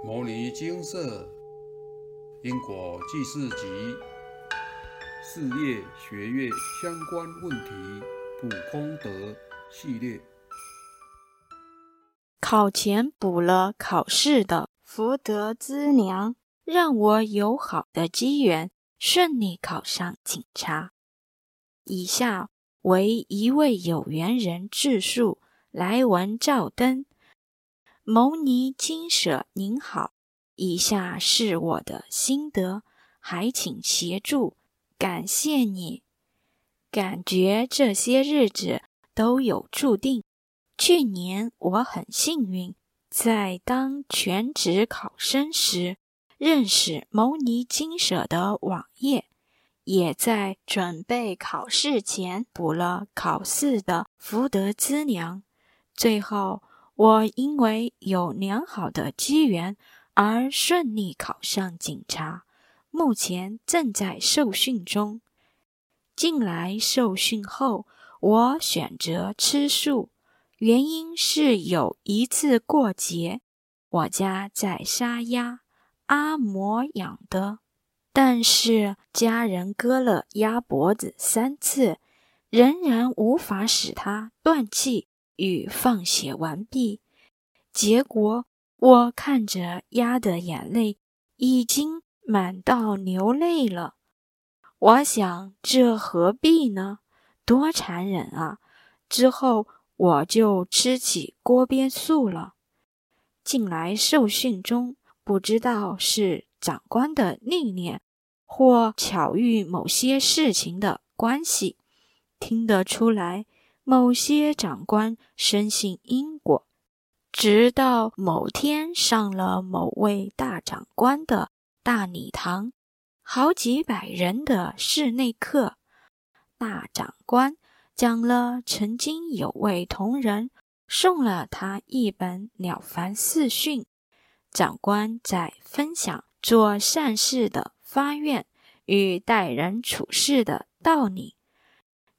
《摩尼金色因果记事集》事业学业相关问题补功德系列。考前补了考试的福德资粮，让我有好的机缘顺利考上警察。以下为一位有缘人自述来文照灯。牟尼金舍您好，以下是我的心得，还请协助，感谢你。感觉这些日子都有注定。去年我很幸运，在当全职考生时，认识牟尼金舍的网页，也在准备考试前补了考试的福德资粮，最后。我因为有良好的机缘而顺利考上警察，目前正在受训中。进来受训后，我选择吃素，原因是有一次过节，我家在杀鸭，阿嬷养的，但是家人割了鸭脖子三次，仍然无法使它断气。与放血完毕，结果我看着鸭的眼泪已经满到流泪了。我想这何必呢？多残忍啊！之后我就吃起锅边素了。近来受训中，不知道是长官的历练，或巧遇某些事情的关系，听得出来。某些长官深信因果，直到某天上了某位大长官的大礼堂，好几百人的室内课，大长官讲了曾经有位同仁送了他一本《了凡四训》，长官在分享做善事的发愿与待人处事的道理。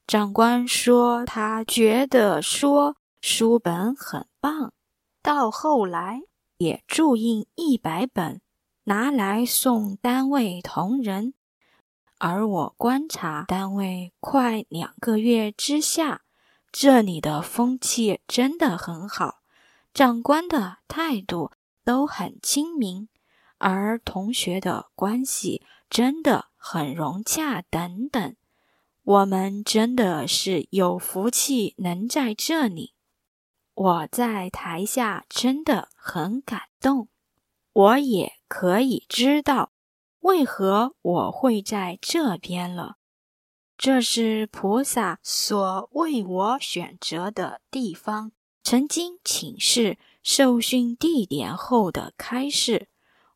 长官说：“他觉得说书本很棒，到后来也注印一百本，拿来送单位同仁。而我观察单位快两个月之下，这里的风气真的很好，长官的态度都很亲民，而同学的关系真的很融洽，等等。”我们真的是有福气能在这里。我在台下真的很感动，我也可以知道为何我会在这边了。这是菩萨所为我选择的地方。曾经请示受训地点后的开示，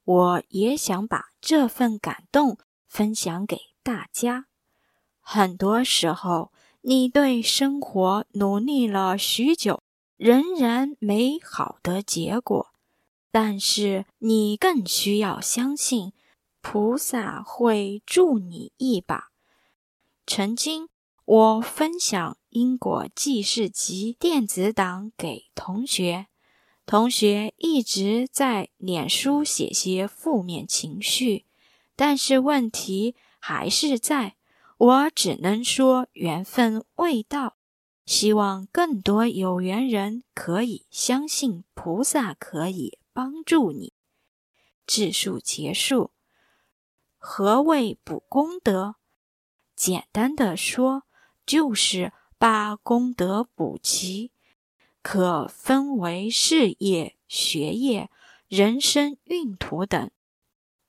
我也想把这份感动分享给大家。很多时候，你对生活努力了许久，仍然没好的结果，但是你更需要相信菩萨会助你一把。曾经，我分享因果记事集电子档给同学，同学一直在脸书写些负面情绪，但是问题还是在。我只能说缘分未到，希望更多有缘人可以相信菩萨可以帮助你。自述结束。何谓补功德？简单的说，就是把功德补齐，可分为事业、学业、人生运途等，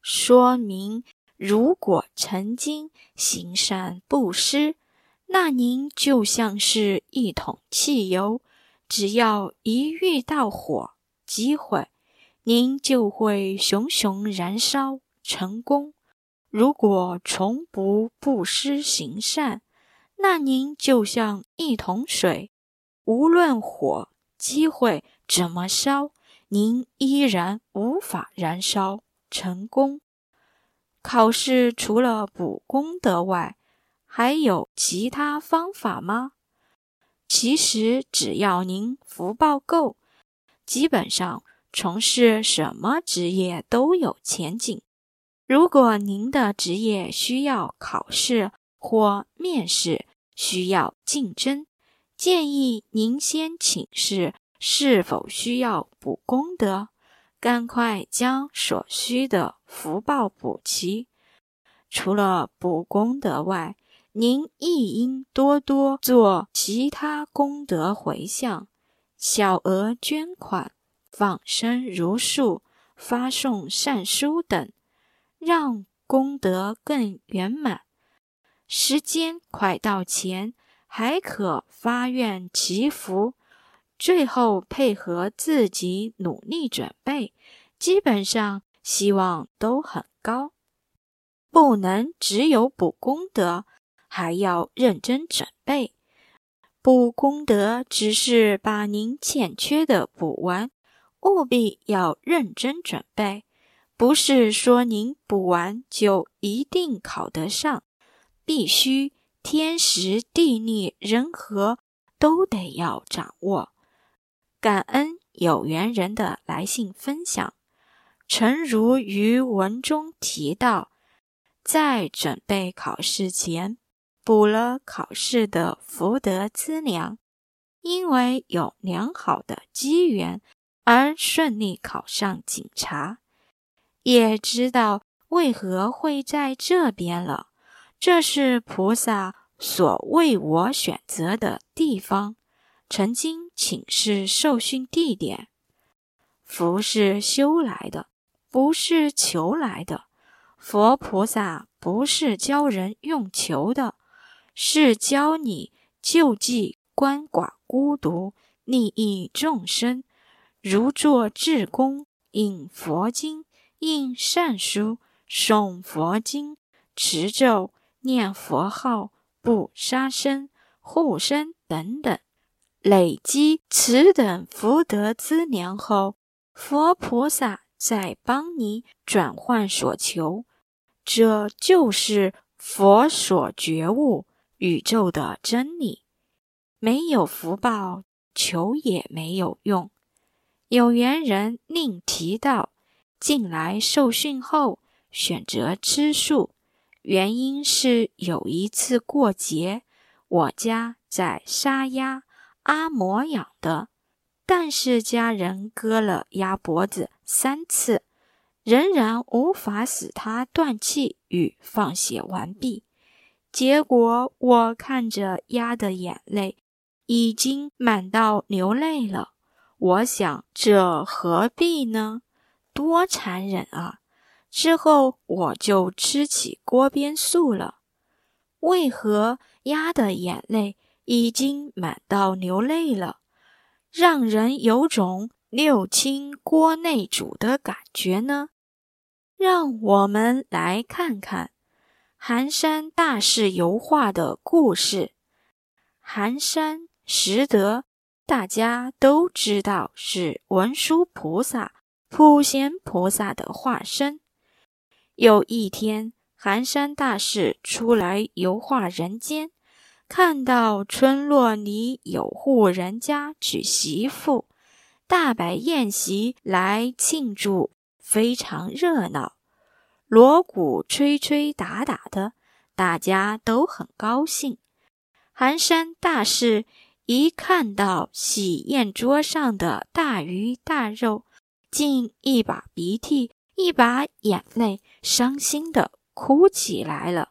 说明。如果曾经行善布施，那您就像是一桶汽油，只要一遇到火机会，您就会熊熊燃烧成功。如果从不布施行善，那您就像一桶水，无论火机会怎么烧，您依然无法燃烧成功。考试除了补功德外，还有其他方法吗？其实只要您福报够，基本上从事什么职业都有前景。如果您的职业需要考试或面试，需要竞争，建议您先请示是否需要补功德，赶快将所需的福报补齐。除了补功德外，您亦应多多做其他功德回向，小额捐款、放生如数、发送善书等，让功德更圆满。时间快到前，还可发愿祈福，最后配合自己努力准备，基本上希望都很高。不能只有补功德。还要认真准备，补功德只是把您欠缺的补完，务必要认真准备。不是说您补完就一定考得上，必须天时地利人和都得要掌握。感恩有缘人的来信分享，诚如于文中提到，在准备考试前。补了考试的福德资粮，因为有良好的机缘而顺利考上警察，也知道为何会在这边了。这是菩萨所为我选择的地方。曾经请示受训地点，福是修来的，不是求来的。佛菩萨不是教人用求的。是教你救济鳏寡孤独，利益众生，如做智公，印佛经，印善书，诵佛经，持咒，念佛号，不杀生，护生等等，累积此等福德资粮后，佛菩萨再帮你转换所求，这就是佛所觉悟。宇宙的真理，没有福报求也没有用。有缘人另提到，近来受训后选择吃素，原因是有一次过节，我家在杀鸭，阿嬷养的，但是家人割了鸭脖子三次，仍然无法使它断气与放血完毕。结果我看着鸭的眼泪，已经满到流泪了。我想，这何必呢？多残忍啊！之后我就吃起锅边素了。为何鸭的眼泪已经满到流泪了，让人有种六亲锅内煮的感觉呢？让我们来看看。寒山大士油画的故事。寒山拾得，大家都知道是文殊菩萨、普贤菩萨的化身。有一天，寒山大士出来游画人间，看到村落里有户人家娶媳妇，大摆宴席来庆祝，非常热闹。锣鼓吹吹打打的，大家都很高兴。寒山大士一看到喜宴桌上的大鱼大肉，竟一把鼻涕一把眼泪，伤心的哭起来了。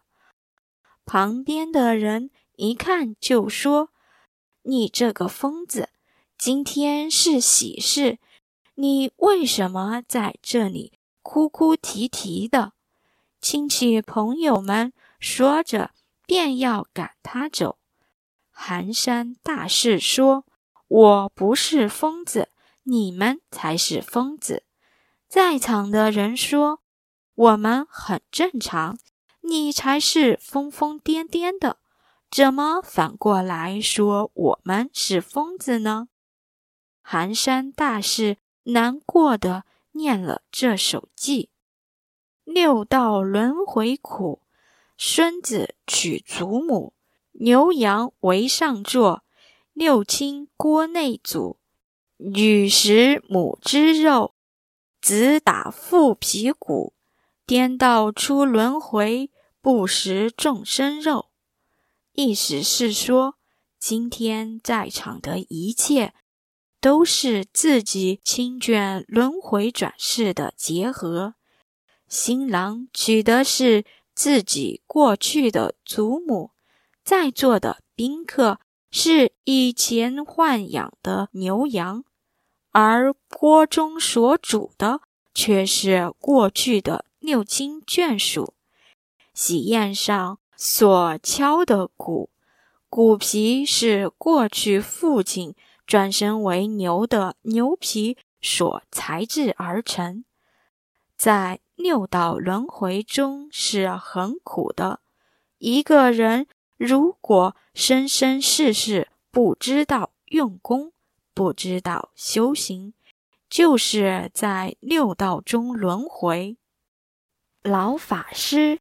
旁边的人一看就说：“你这个疯子，今天是喜事，你为什么在这里？”哭哭啼啼的，亲戚朋友们说着，便要赶他走。寒山大士说：“我不是疯子，你们才是疯子。”在场的人说：“我们很正常，你才是疯疯癫癫的，怎么反过来说我们是疯子呢？”寒山大士难过的。念了这首偈：六道轮回苦，孙子娶祖母，牛羊为上座，六亲锅内煮，女食母之肉，子打父皮骨，颠倒出轮回，不食众生肉。意思是说，今天在场的一切，都是自己亲眷轮回转世的结合。新郎娶的是自己过去的祖母，在座的宾客是以前豢养的牛羊，而锅中所煮的却是过去的六亲眷属。喜宴上。所敲的鼓，鼓皮是过去父亲转身为牛的牛皮所裁制而成，在六道轮回中是很苦的。一个人如果生生世世不知道用功，不知道修行，就是在六道中轮回。老法师，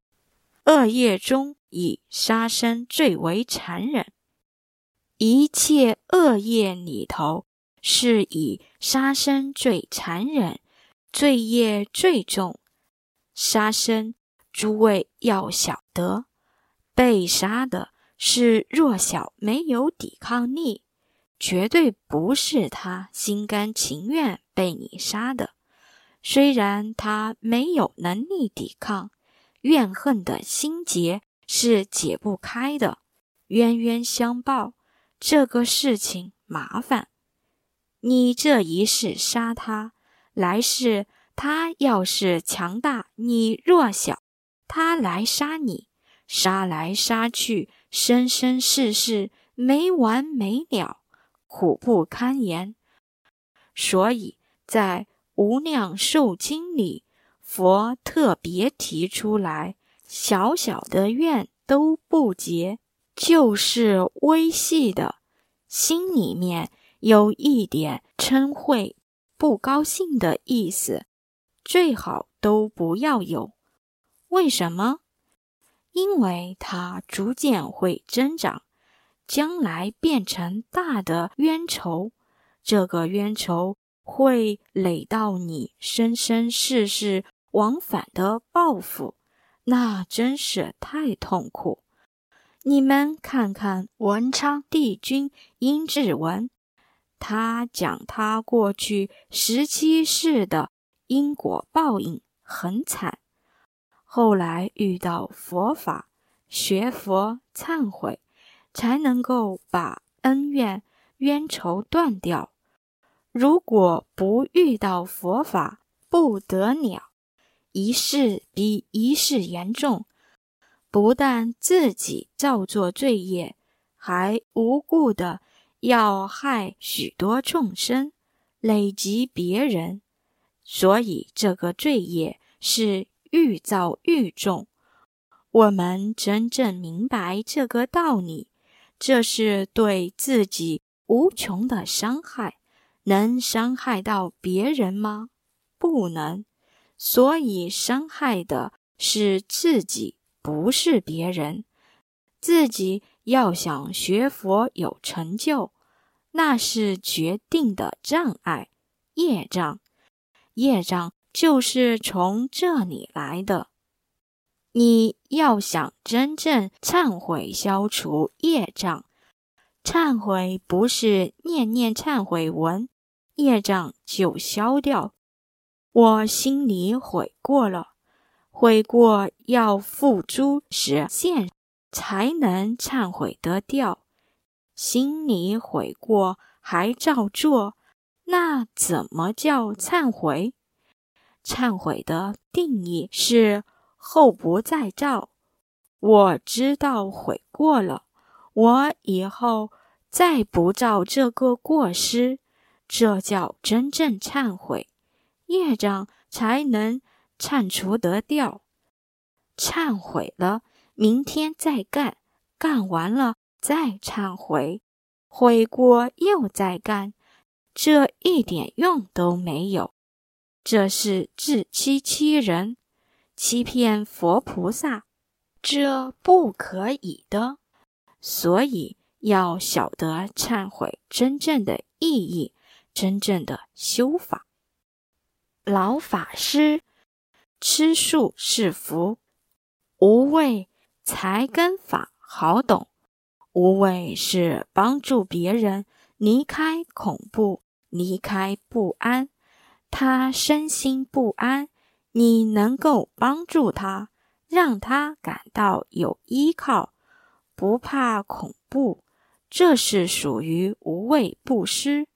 恶业中。以杀生最为残忍，一切恶业里头是以杀生最残忍，罪业最重。杀生，诸位要晓得，被杀的是弱小没有抵抗力，绝对不是他心甘情愿被你杀的。虽然他没有能力抵抗，怨恨的心结。是解不开的，冤冤相报，这个事情麻烦。你这一世杀他，来世他要是强大，你弱小，他来杀你，杀来杀去，生生世世没完没了，苦不堪言。所以在《无量寿经》里，佛特别提出来。小小的愿都不结，就是微细的，心里面有一点嗔恚、不高兴的意思，最好都不要有。为什么？因为它逐渐会增长，将来变成大的冤仇，这个冤仇会累到你生生世世往返的报复。那真是太痛苦！你们看看文昌帝君殷志文，他讲他过去十七世的因果报应很惨，后来遇到佛法，学佛忏悔，才能够把恩怨冤仇断掉。如果不遇到佛法，不得了。一世比一世严重，不但自己造作罪业，还无故的要害许多众生，累及别人，所以这个罪业是愈造愈重。我们真正明白这个道理，这是对自己无穷的伤害，能伤害到别人吗？不能。所以伤害的是自己，不是别人。自己要想学佛有成就，那是决定的障碍，业障。业障就是从这里来的。你要想真正忏悔、消除业障，忏悔不是念念忏悔文，业障就消掉。我心里悔过了，悔过要付诸实现，才能忏悔得掉。心里悔过还照做，那怎么叫忏悔？忏悔的定义是后不再造。我知道悔过了，我以后再不造这个过失，这叫真正忏悔。业障才能忏除得掉，忏悔了，明天再干，干完了再忏悔，悔过又再干，这一点用都没有，这是自欺欺人，欺骗佛菩萨，这不可以的。所以要晓得忏悔真正的意义，真正的修法。老法师，吃素是福。无畏才跟法好懂，无畏是帮助别人离开恐怖，离开不安。他身心不安，你能够帮助他，让他感到有依靠，不怕恐怖，这是属于无畏布施。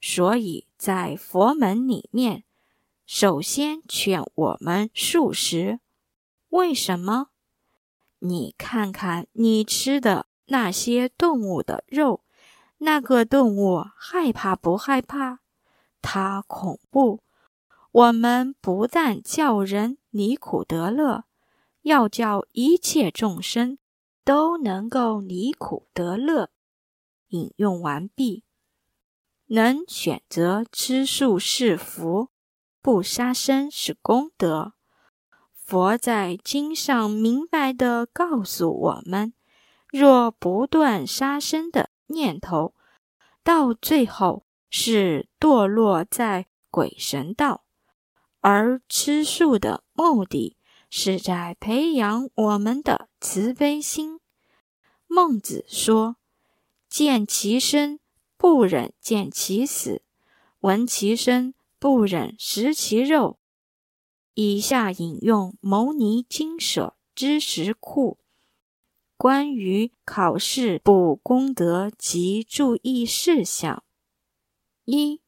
所以在佛门里面。首先劝我们素食，为什么？你看看你吃的那些动物的肉，那个动物害怕不害怕？它恐怖。我们不但叫人离苦得乐，要叫一切众生都能够离苦得乐。引用完毕。能选择吃素是福。不杀生是功德。佛在经上明白的告诉我们：若不断杀生的念头，到最后是堕落在鬼神道；而吃素的目的是在培养我们的慈悲心。孟子说：“见其生，不忍见其死；闻其声。”不忍食其肉。以下引用《牟尼经舍》知识库关于考试补功德及注意事项：一、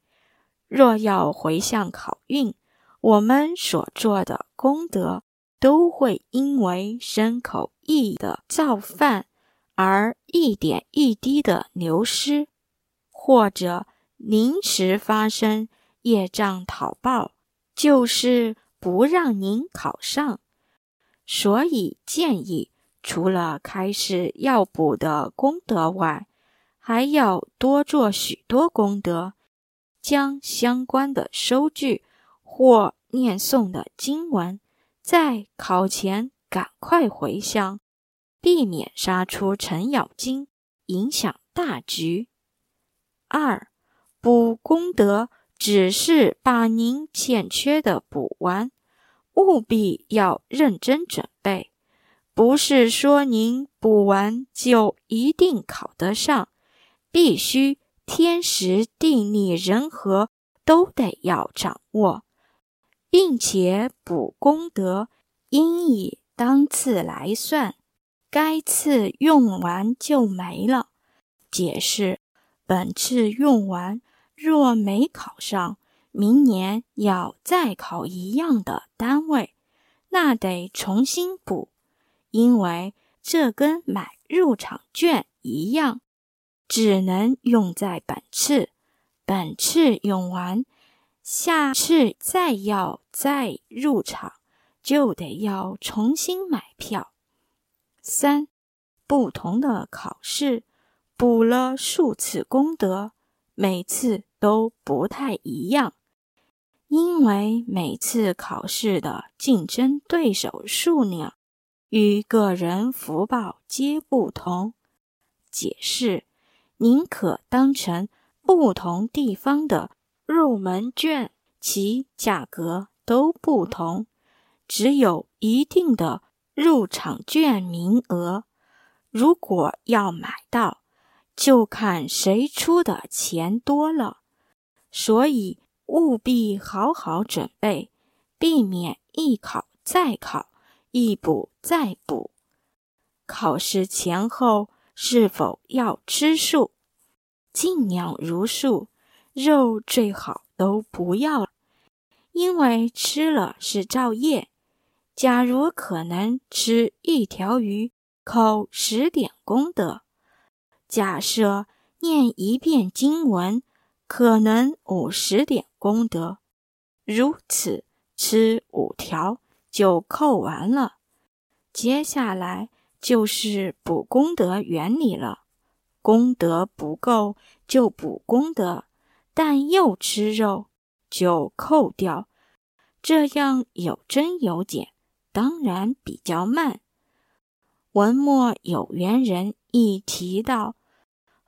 若要回向考运，我们所做的功德都会因为身口意的造犯而一点一滴的流失，或者临时发生。业障讨报，就是不让您考上，所以建议除了开始要补的功德外，还要多做许多功德，将相关的收据或念诵的经文，在考前赶快回向，避免杀出程咬金，影响大局。二补功德。只是把您欠缺的补完，务必要认真准备。不是说您补完就一定考得上，必须天时地利人和都得要掌握，并且补功德应以当次来算，该次用完就没了。解释：本次用完。若没考上，明年要再考一样的单位，那得重新补，因为这跟买入场券一样，只能用在本次，本次用完，下次再要再入场，就得要重新买票。三，不同的考试补了数次功德，每次。都不太一样，因为每次考试的竞争对手数量与个人福报皆不同。解释：您可当成不同地方的入门券，其价格都不同，只有一定的入场券名额。如果要买到，就看谁出的钱多了。所以务必好好准备，避免一考再考，一补再补。考试前后是否要吃素？尽量如素，肉最好都不要，因为吃了是造业。假如可能吃一条鱼，扣十点功德。假设念一遍经文。可能五十点功德，如此吃五条就扣完了。接下来就是补功德原理了。功德不够就补功德，但又吃肉就扣掉，这样有增有减，当然比较慢。文末有缘人一提到，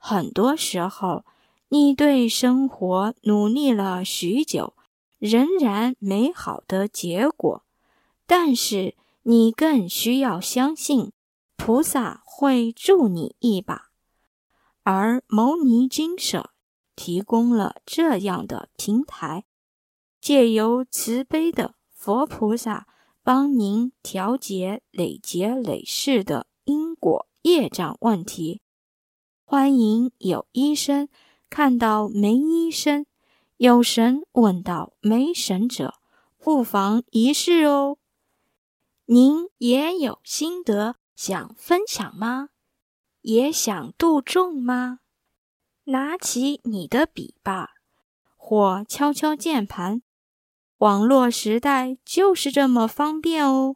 很多时候。你对生活努力了许久，仍然美好的结果。但是你更需要相信，菩萨会助你一把。而牟尼金舍提供了这样的平台，借由慈悲的佛菩萨帮您调节累劫累世的因果业障问题。欢迎有医生看到没医生，有神问到没神者，不妨一试哦。您也有心得想分享吗？也想度众吗？拿起你的笔吧，或敲敲键盘。网络时代就是这么方便哦。